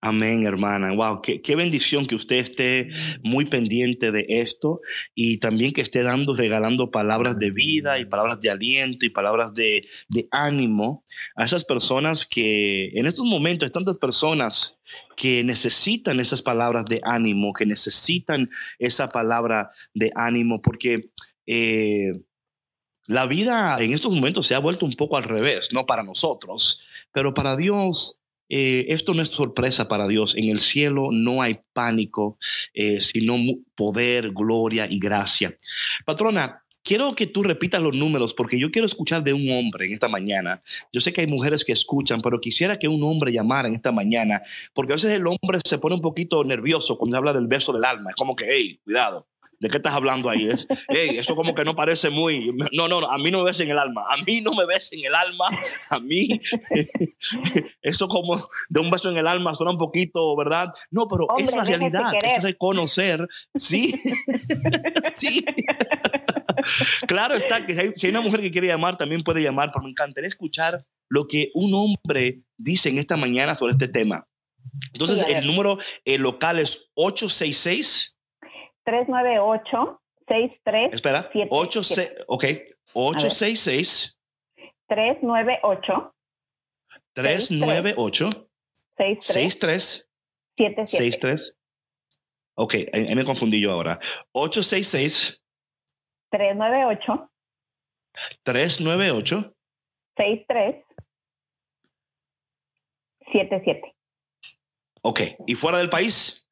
B: Amén, hermana. Wow, qué, bendición que usted esté muy pendiente de esto y también que esté dando, regalando palabras de vida y palabras de aliento y palabras de, ánimo a esas personas que en estos momentos tantas personas que necesitan esas palabras de ánimo, que necesitan esa palabra de ánimo, porque eh, la vida en estos momentos se ha vuelto un poco al revés, no para nosotros, pero para Dios eh, esto no es sorpresa para Dios. En el cielo no hay pánico, eh, sino poder, gloria y gracia. Patrona, quiero que tú repitas los números porque yo quiero escuchar de un hombre en esta mañana. Yo sé que hay mujeres que escuchan, pero quisiera que un hombre llamara en esta mañana, porque a veces el hombre se pone un poquito nervioso cuando habla del beso del alma. Es como que, hey, cuidado. ¿De qué estás hablando ahí? Es, eso como que no parece muy... No, no, a mí no me ves en el alma. A mí no me ves en el alma. A mí eso como de un beso en el alma suena un poquito, ¿verdad? No, pero es la realidad. Es reconocer. Sí. sí. claro está que si hay una mujer que quiere llamar, también puede llamar, pero me encantaría escuchar lo que un hombre dice en esta mañana sobre este tema. Entonces, el número local es 866
C: 398 63
B: Espera, 86, ok, 866
C: 398
B: 398 63 63 Ok, ahí me confundí yo ahora. 866
C: 398
B: 398
C: 63 77.
B: Ok, ¿y fuera del país?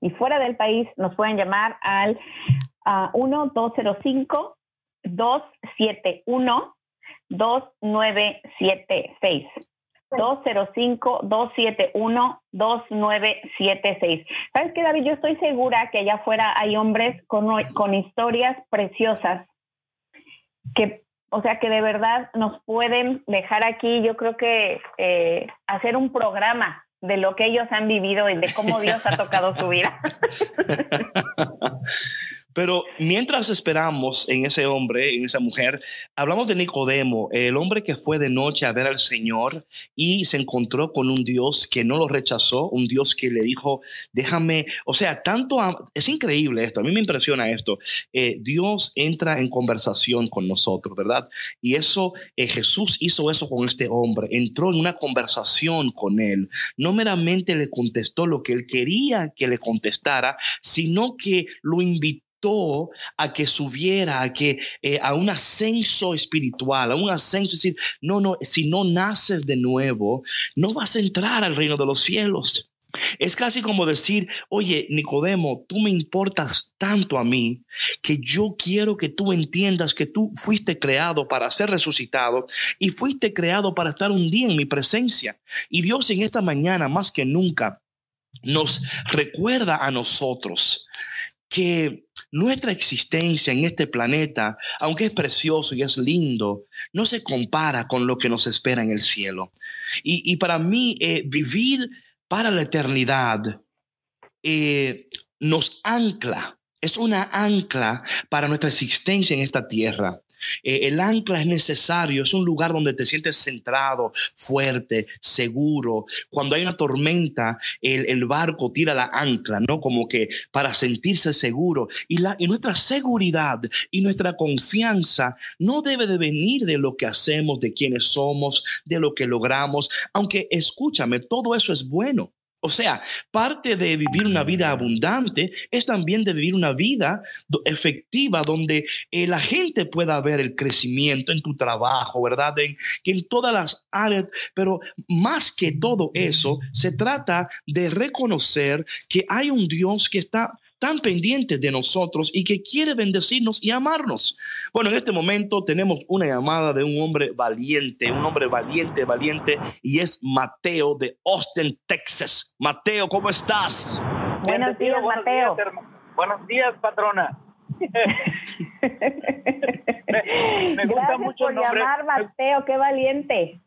C: Y fuera del país nos pueden llamar al uh, 1-205-271-2976. 205-271-2976. ¿Sabes qué, David? Yo estoy segura que allá afuera hay hombres con, con historias preciosas que, o sea, que de verdad nos pueden dejar aquí, yo creo que eh, hacer un programa de lo que ellos han vivido y de cómo Dios ha tocado su vida.
B: Pero mientras esperamos en ese hombre, en esa mujer, hablamos de Nicodemo, el hombre que fue de noche a ver al Señor y se encontró con un Dios que no lo rechazó, un Dios que le dijo, déjame, o sea, tanto, es increíble esto, a mí me impresiona esto. Eh, Dios entra en conversación con nosotros, ¿verdad? Y eso, eh, Jesús hizo eso con este hombre, entró en una conversación con él, no meramente le contestó lo que él quería que le contestara, sino que lo invitó a que subiera, a que eh, a un ascenso espiritual, a un ascenso, decir, no, no, si no naces de nuevo, no vas a entrar al reino de los cielos. Es casi como decir, oye, Nicodemo, tú me importas tanto a mí que yo quiero que tú entiendas que tú fuiste creado para ser resucitado y fuiste creado para estar un día en mi presencia. Y Dios en esta mañana, más que nunca, nos recuerda a nosotros que nuestra existencia en este planeta, aunque es precioso y es lindo, no se compara con lo que nos espera en el cielo. Y, para mí, eh, vivir para la eternidad eh, nos ancla, es una ancla para nuestra existencia en esta tierra. Eh, el ancla es necesario, es un lugar donde te sientes centrado, fuerte, seguro. Cuando hay una tormenta, el, barco tira la ancla, ¿no? Como que para sentirse seguro. Y, la, nuestra seguridad y nuestra confianza no debe de venir de lo que hacemos, de quienes somos, de lo que logramos. Aunque escúchame, todo eso es bueno. O sea, parte de vivir una vida abundante es también de vivir una vida efectiva donde eh, la gente pueda ver el crecimiento en tu trabajo, ¿verdad? En, en todas las áreas, pero más que todo eso, se trata de reconocer que hay un Dios que está tan pendiente de nosotros y que quiere bendecirnos y amarnos. Bueno, en este momento tenemos una llamada de un hombre valiente, un hombre valiente, valiente, y es Mateo de Austin, Texas. Mateo, ¿cómo estás?
C: Buenos días, Mateo.
F: buenos días, patrona.
C: me, gusta Gracias mucho por llamar, Mateo, qué valiente.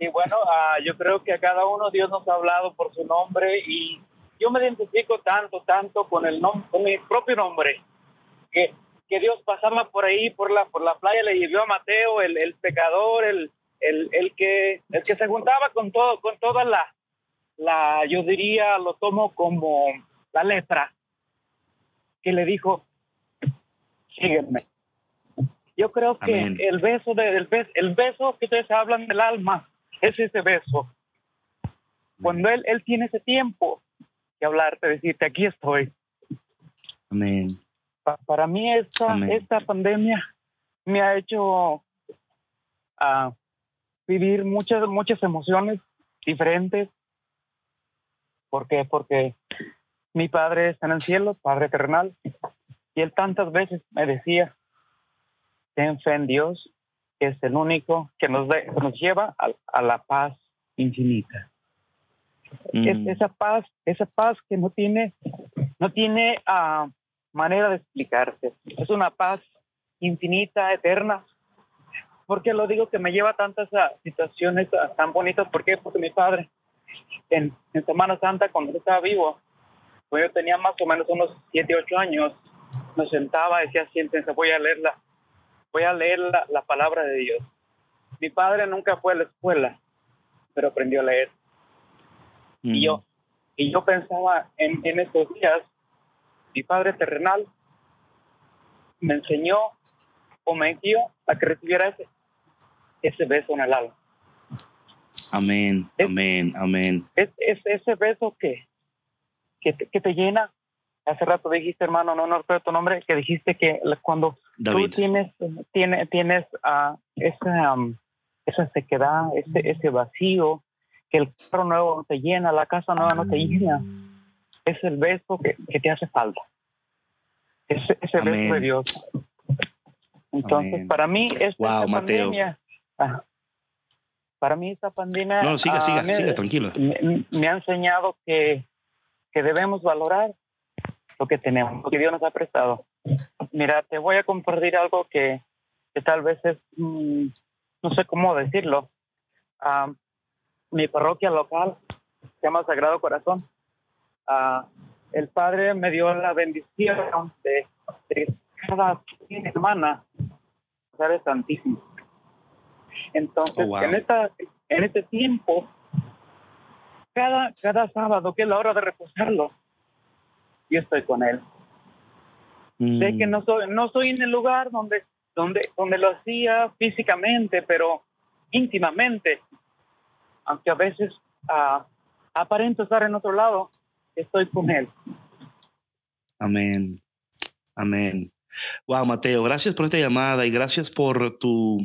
F: Y bueno, uh, yo creo que a cada uno Dios nos ha hablado por su nombre y yo me identifico tanto, tanto con el nombre, con mi propio nombre, que, que Dios pasaba por ahí, por la, por la playa, le llevó a Mateo, el, el pecador, el, el, el, que, el que se juntaba con todo, con toda la, la, yo diría, lo tomo como la letra, que le dijo, sígueme. Yo creo que el beso, de, el, beso, el beso que ustedes hablan del alma es ese beso. Cuando él, él tiene ese tiempo, hablarte, decirte, aquí estoy.
B: Amén.
F: para mí esta, esta pandemia me ha hecho uh, vivir muchas, muchas emociones diferentes. ¿Por qué? Porque mi padre está en el cielo, Padre terrenal, y él tantas veces me decía, ten fe en Dios, que es el único que nos, nos lleva a la paz infinita. Mm. esa paz, esa paz que no tiene, no tiene, uh, manera de explicarse. Es una paz infinita, eterna. ¿Por qué lo digo que me lleva a tantas ah, situaciones ah, tan bonitas? ¿Por qué? Porque mi padre, en, en Semana Santa, cuando él estaba vivo, pues yo tenía más o menos unos 7, 8 años, nos sentaba, decía, siéntense, voy a leerla, voy a leer la, la palabra de Dios. Mi padre nunca fue a la escuela, pero aprendió a leer.
B: Mm.
F: Y yo, y yo pensaba en, en estos días, mi padre terrenal me enseñó o me guió a que recibiera ese, ese beso en el alma.
B: Amén,
F: Es-
B: amén, amén.
F: Es, es ese beso que, que, te, que te llena. Hace rato dijiste, hermano, no, no recuerdo tu nombre, que dijiste que cuando
B: David.
F: tú tienes, tienes, tienes ah, esa, um, esa sequedad, ese, ese vacío, que el carro nuevo no te llena, la casa nueva no te llena, es el beso que, que te hace falta. Ese, ese
B: Amén.
F: beso de Dios. Entonces,
B: Amén.
F: para mí, esta,
B: Wow,
F: esta
B: Mateo.
F: pandemia, ah, para mí esta pandemia
B: No, siga,
F: ah,
B: siga,
F: me-
B: siga, tranquilo.
F: me, me ha enseñado que, que debemos valorar lo que tenemos, lo que Dios nos ha prestado. Mira, te voy a compartir algo que, que tal vez es, mm, no sé cómo decirlo. Ah, mi parroquia local se llama Sagrado Corazón. Ah, el Padre me dio la bendición de, de cada semana ser santísimo. Entonces,
B: Oh, wow.
F: en, esta, en este tiempo, cada, cada sábado, que es la hora de reposarlo, yo estoy con él. Sé
B: Mm.
F: que no soy, no soy en el lugar donde, donde, donde lo hacía físicamente, pero íntimamente. Aunque a veces ah, aparento estar en otro lado, estoy con él.
B: Amén. Amén. Wow, Mateo, gracias por esta llamada y gracias por tu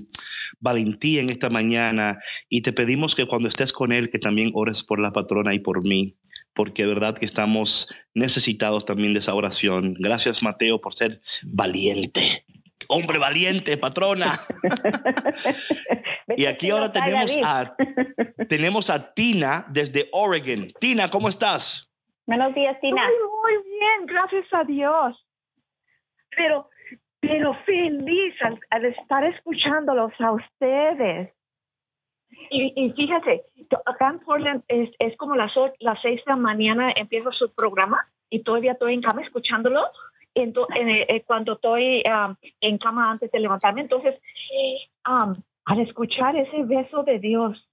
B: valentía en esta mañana. Y te pedimos que cuando estés con él, que también ores por la patrona y por mí, porque de verdad que estamos necesitados también de esa oración. Gracias, Mateo, por ser valiente. Hombre valiente, patrona. Y aquí ahora tenemos a, tenemos a Tina desde Oregon. Tina, ¿cómo estás?
C: Buenos días, Tina.
G: Muy, muy bien, gracias a Dios. Pero, pero feliz al, al estar escuchándolos a ustedes. Y, y fíjate, acá en Portland es, es como las, las seis de la mañana empieza su programa y todavía estoy en cama escuchándolo en, eh, eh, cuando estoy um, en cama antes de levantarme. Entonces, um, al escuchar ese beso de Dios,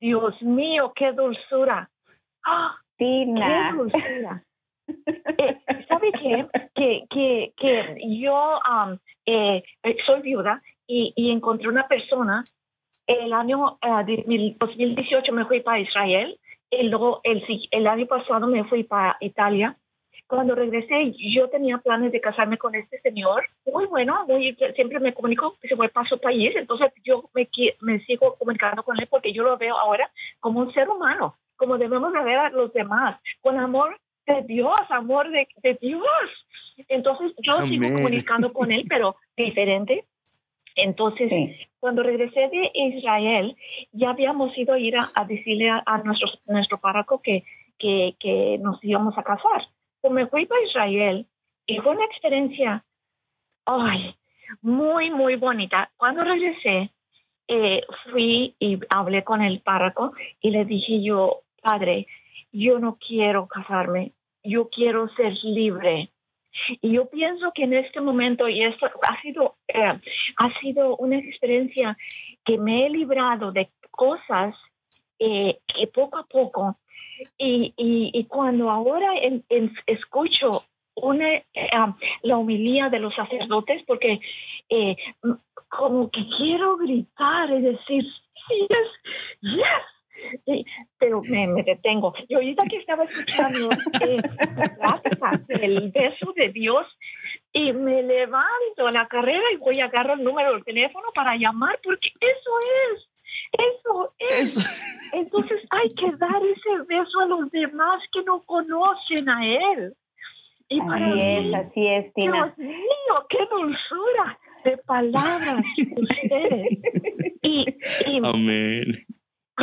G: Dios mío, qué dulzura.
C: Tina.
G: ¡Qué dulzura! Eh, ¿Sabe qué? Que, que, que yo um, eh, eh, soy viuda y, y encontré una persona el año eh, de mil- 2018 me fui para Israel y luego el, el año pasado me fui para Italia. Cuando regresé yo tenía planes de casarme con este señor, muy bueno, muy, siempre me comunico que se fue para su país, entonces yo me, me sigo comunicando con él porque yo lo veo ahora como un ser humano, como debemos de ver a los demás, con amor de Dios, amor de, de Dios. Entonces yo sigo comunicando con él, pero diferente. Entonces,
C: Sí.
G: cuando regresé de Israel, ya habíamos ido a ir a, a decirle a, a nuestro, nuestro párroco que, que, que nos íbamos a casar. Pues me fui para Israel y fue una experiencia, ay, muy, muy bonita. Cuando regresé, eh, fui y hablé con el párroco y le dije yo, padre, yo no quiero casarme, yo quiero ser libre. Y yo pienso que en este momento, y esto ha sido, eh, ha sido una experiencia que me he librado de cosas eh, que poco a poco, y, y, cuando ahora en- escucho una, eh, um, la homilía de los sacerdotes, porque eh, como que quiero gritar y decir, yes, yes, Sí, pero me, me detengo. Y ahorita que estaba escuchando eh, el beso de Dios y me levanto a la carrera y voy a agarrar el número del teléfono para llamar porque eso es, eso es. Entonces hay que dar ese beso a los demás que no conocen a Él. Y para
C: Así
G: mí,
C: es, así es, Tina.
G: Dios mío, qué dulzura de palabras ustedes. Y, y
B: Amén.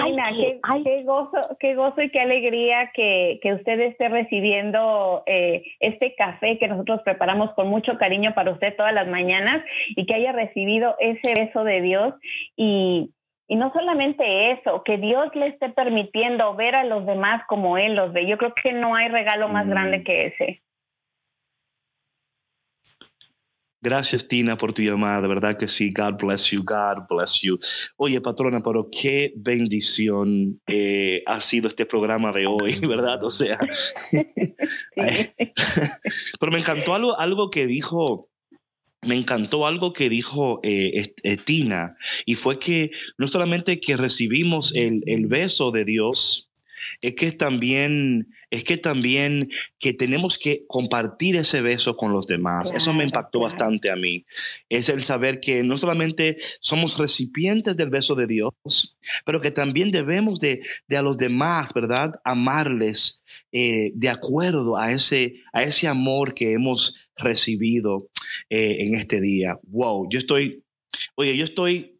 C: Tina, qué, qué, gozo, qué gozo y qué alegría que, que usted esté recibiendo eh, este café que nosotros preparamos con mucho cariño para usted todas las mañanas y que haya recibido ese beso de Dios y, y no solamente eso, que Dios le esté permitiendo ver a los demás como Él los ve. Yo creo que no hay regalo más grande que ese.
B: Gracias, Tina, por tu llamada. De verdad que sí. God bless you. God bless you. Oye, patrona, pero qué bendición eh, ha sido este programa de hoy, ¿verdad? O sea, pero me encantó algo, algo que dijo me encantó algo que dijo eh, eh, Tina, y fue que no solamente que recibimos el, el beso de Dios, es que también es que también que tenemos que compartir ese beso con los demás. Eso me impactó bastante a mí. Es el saber que no solamente somos recipientes del beso de Dios, pero que también debemos de, a los demás, ¿verdad? Amarles eh, de acuerdo a ese, a ese amor que hemos recibido eh, en este día. Wow, yo estoy, oye, yo estoy,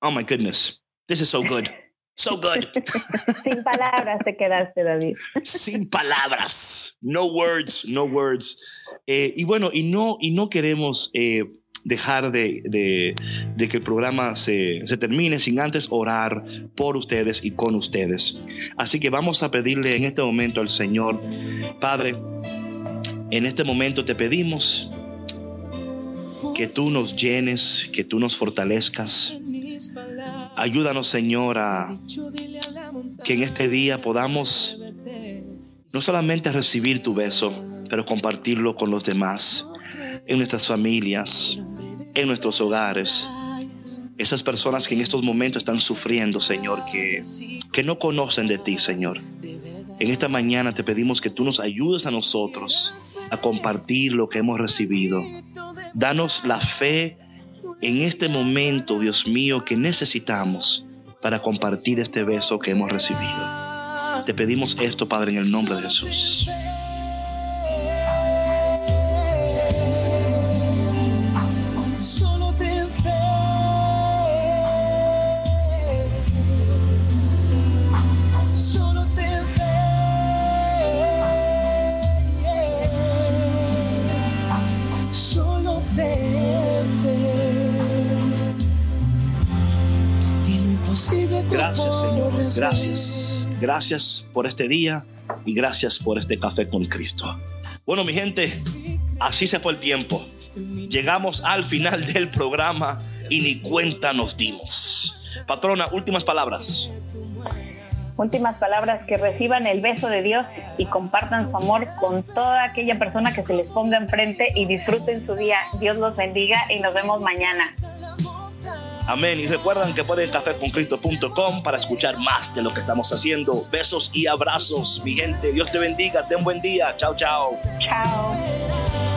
B: oh my goodness, this is so good. So good.
C: Sin palabras te quedaste, David.
B: Sin palabras. No words, no words. Eh, y bueno, y no, y no queremos eh, dejar de, de, que el programa se, se, termine sin antes orar por ustedes y con ustedes. Así que vamos a pedirle en este momento al Señor, Padre, en este momento te pedimos que tú nos llenes, que tú nos fortalezcas Ayúdanos, Señor, a que en este día podamos no solamente recibir tu beso, pero compartirlo con los demás, en nuestras familias, en nuestros hogares. Esas personas que en estos momentos están sufriendo, Señor, que, que no conocen de ti, Señor. En esta mañana te pedimos que tú nos ayudes a nosotros a compartir lo que hemos recibido. Danos la fe en este momento, Dios mío, que necesitamos para compartir este beso que hemos recibido. Te pedimos esto, Padre, en el nombre de Jesús. Gracias, Señor. Gracias. Gracias por este día y gracias por este café con Cristo. Bueno, mi gente, así se fue el tiempo. Llegamos al final del programa y ni cuenta nos dimos. Patrona, últimas palabras.
C: Últimas palabras, que reciban el beso de Dios y compartan su amor con toda aquella persona que se les ponga enfrente y disfruten su día. Dios los bendiga y nos vemos mañana.
B: Amén. Y recuerden que pueden caféconcristo.com para escuchar más de lo que estamos haciendo. Besos y abrazos, mi gente. Dios te bendiga. Ten buen día. Chao, chao.
C: Chao.